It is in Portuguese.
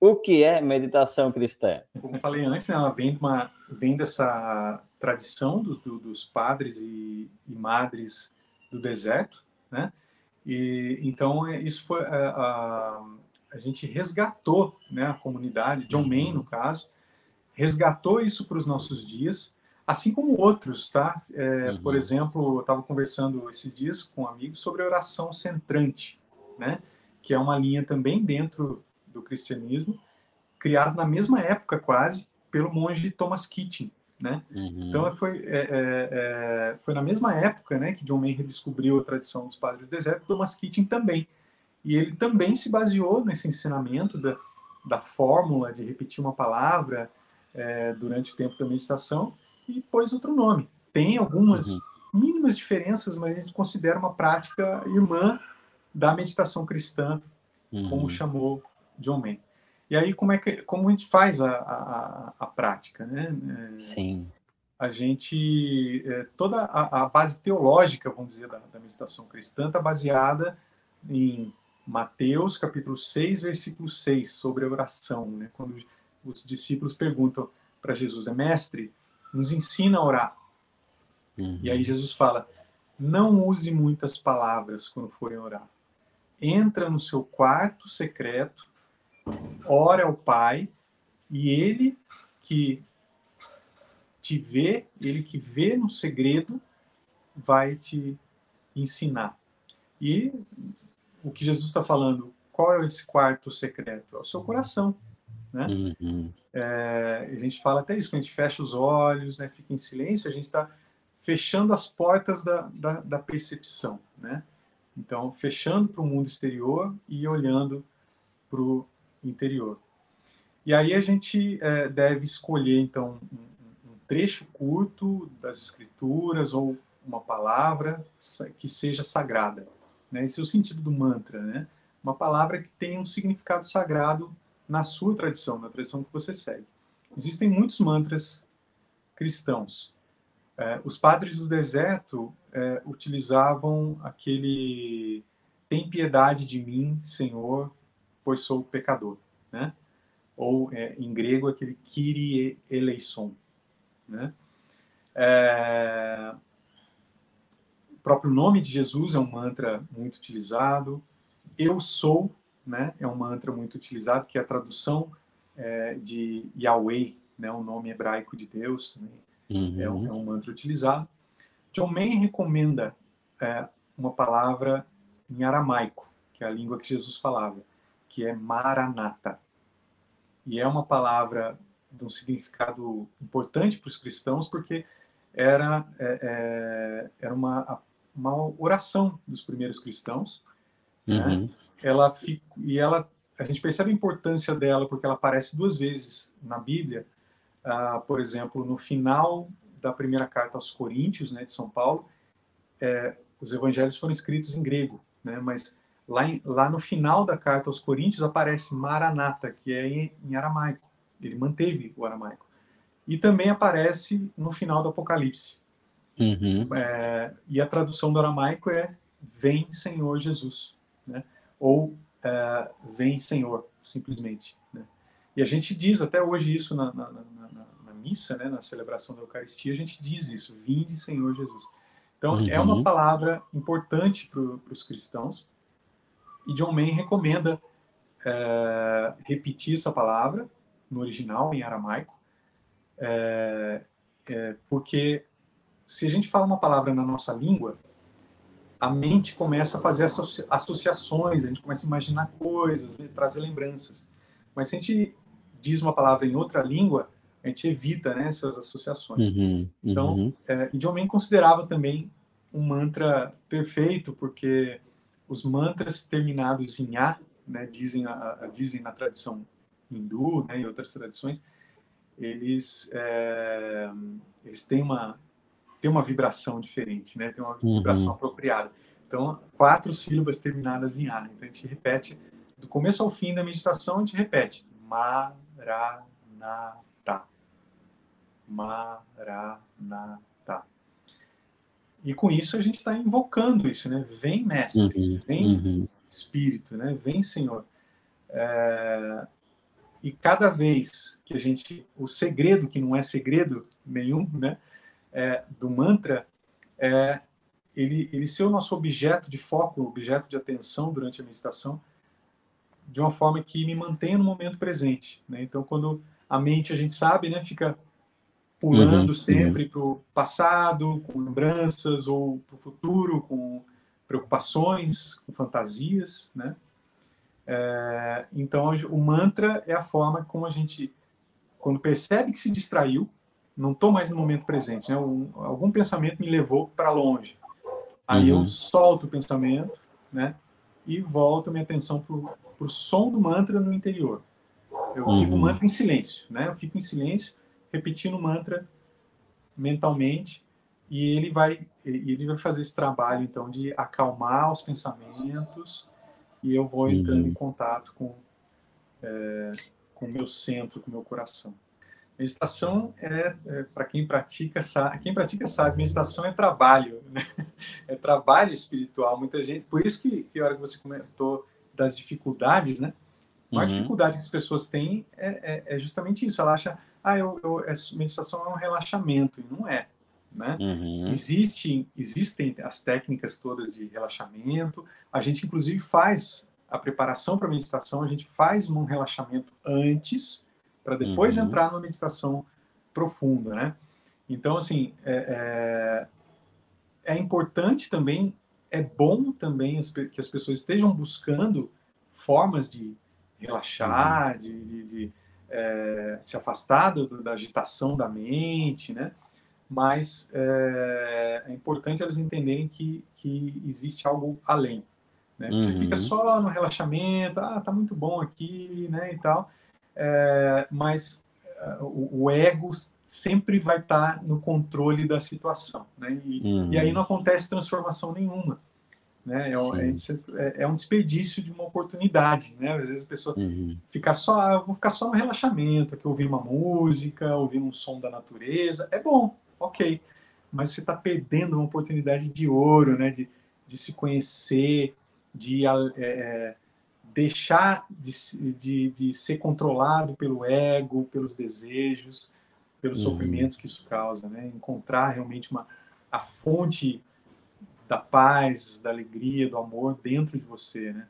O que é meditação cristã? Como falei antes, né, ela vem, de uma, vem dessa tradição do, do, dos padres e, e, madres do deserto, né? E então é, isso foi a, a, a gente resgatou, né, a comunidade, John Main no caso, resgatou isso para os nossos dias, assim como outros, tá? É, uhum. Por exemplo, eu estava conversando esses dias com amigos sobre oração centrante, né? Que é uma linha também dentro do cristianismo, criado na mesma época quase pelo monge Thomas Keating, né? Uhum. Então foi é, é, é, foi na mesma época, né, que John Mayer descobriu a tradição dos padres do deserto, Thomas Keating também, e ele também se baseou nesse ensinamento da, da fórmula de repetir uma palavra é, durante o tempo da meditação e pôs outro nome. Tem algumas uhum. mínimas diferenças, mas a gente considera uma prática irmã da meditação cristã, uhum. como chamou John Mayer. E aí, como é que como a gente faz a, a, a prática, né? É, Sim. A gente, é, toda a, a, base teológica, vamos dizer, da, da meditação cristã está baseada em Mateus, capítulo 6, versículo 6, sobre a oração, né? Quando os discípulos perguntam para Jesus, é mestre, nos ensina a orar. Uhum. E aí Jesus fala, não use muitas palavras quando forem orar. Entra no seu quarto secreto, ora ao Pai, e ele que te vê, ele que vê no segredo, vai te ensinar. E o que Jesus está falando, qual é esse quarto secreto? É o seu coração. Né? Uhum. É, a gente fala até isso, quando a gente fecha os olhos, né, fica em silêncio, a gente está fechando as portas da, da, da percepção. Né? Então, fechando para o mundo exterior e olhando para o interior. E aí a gente é, deve escolher, então, um, um trecho curto das escrituras ou uma palavra que seja sagrada. Né? Esse é o sentido do mantra, né? Uma palavra que tenha um significado sagrado na sua tradição, na tradição que você segue. Existem muitos mantras cristãos. É, os padres do deserto é, utilizavam aquele tem piedade de mim, Senhor, pois sou pecador, né? Ou é, em grego aquele Kyrie eleison, né? É... O próprio nome de Jesus é um mantra muito utilizado. Eu sou, né? É um mantra muito utilizado que é a tradução é, de Yahweh, né? O nome hebraico de Deus também uhum. é, um, é, um, mantra utilizado. John Mayer recomenda é, uma palavra em aramaico, que é a língua que Jesus falava que é Maranata. E é uma palavra de um significado importante para os cristãos, porque era, é, é, era uma, uma oração dos primeiros cristãos. Né? Uhum. Né? Ela fica, e ela, a gente percebe a importância dela porque ela aparece duas vezes na Bíblia. Uh, por exemplo, no final da primeira carta aos Coríntios, né, de São Paulo, é, os evangelhos foram escritos em grego, né, mas Lá, em, lá no final da carta aos Coríntios aparece Maranata, que é em, em aramaico. Ele manteve o aramaico. E também aparece no final do Apocalipse. Uhum. É, e a tradução do aramaico é Vem Senhor Jesus, né? ou é, Vem Senhor, simplesmente. Né? E a gente diz até hoje isso na, na, na, na, missa, né? na celebração da Eucaristia, a gente diz isso, Vinde Senhor Jesus. Então uhum. é uma uhum. palavra importante para os cristãos, e John Main recomenda é, repetir essa palavra no original, em aramaico, é, é, porque se a gente fala uma palavra na nossa língua, a mente começa a fazer associações, a gente começa a imaginar coisas, trazer lembranças. Mas se a gente diz uma palavra em outra língua, a gente evita né, essas associações. Uhum, então, uhum. é, e John Main considerava também um mantra perfeito, porque os mantras terminados em A, né, dizem, a, a, dizem na tradição hindu né, e outras tradições, eles, é, eles têm, uma, têm uma vibração diferente, né, tem uma uhum. vibração apropriada. Então, quatro sílabas terminadas em A. Então, a gente repete, do começo ao fim da meditação, a gente repete Maranata. Maranata. E com isso a gente está invocando isso, né? Vem mestre, uhum, vem uhum. espírito, né? Vem Senhor. É... e cada vez que a gente, o segredo que não é segredo nenhum, né, é, do mantra é ele, ele ser o nosso objeto de foco, objeto de atenção durante a meditação, de uma forma que me mantenha no momento presente. Né? Então, quando a mente, a gente sabe, né, fica pulando uhum, sempre uhum. para o passado, com lembranças, ou para o futuro, com preocupações, com fantasias, né? É, então, o mantra é a forma como a gente, quando percebe que se distraiu, não estou mais no momento presente, né? Um, algum pensamento me levou para longe. Aí uhum. eu solto o pensamento, né? E volto minha atenção para o som do mantra no interior. Eu uhum. digo o mantra em silêncio, né? Eu fico em silêncio, repetindo o mantra mentalmente, e ele vai, ele vai fazer esse trabalho, então, de acalmar os pensamentos e eu vou entrando uhum. em contato com é, com o meu centro, com o meu coração. Meditação é, é para quem pratica sabe, quem pratica sabe, meditação é trabalho, né? é trabalho espiritual. Muita gente, por isso que, que a hora que você comentou das dificuldades, né? A maior uhum. dificuldade que as pessoas têm é, é, é justamente isso. Ela acha, ah, eu, eu, meditação é um relaxamento e não é. Né? Uhum. Existem, existem as técnicas todas de relaxamento. A gente, inclusive, faz a preparação para a meditação, a gente faz um relaxamento antes, para depois uhum. entrar numa meditação profunda. Né? Então, assim, é, é, é importante também, é bom também que as pessoas estejam buscando formas de relaxar, uhum. de, de, de é, se afastar do, da agitação da mente, né? mas é, é, importante elas entenderem que, que existe algo além. Né? Você fica uhum. só no relaxamento, ah, tá muito bom aqui, né, e tal, é, mas é, o, o, ego sempre vai estar tá no controle da situação, né, e, uhum. e aí não acontece transformação nenhuma. Né? É, é, é, um desperdício de uma oportunidade, né? Às vezes a pessoa uhum. fica só, ah, vou ficar só no relaxamento, aqui ouvir uma música, ouvir um som da natureza, é bom, ok, mas você está perdendo uma oportunidade de ouro, né? De, de se conhecer, de é, é, deixar de, de, de, ser controlado pelo ego, pelos desejos, pelos uhum. sofrimentos que isso causa, né? Encontrar realmente uma a fonte da paz, da alegria, do amor dentro de você, né?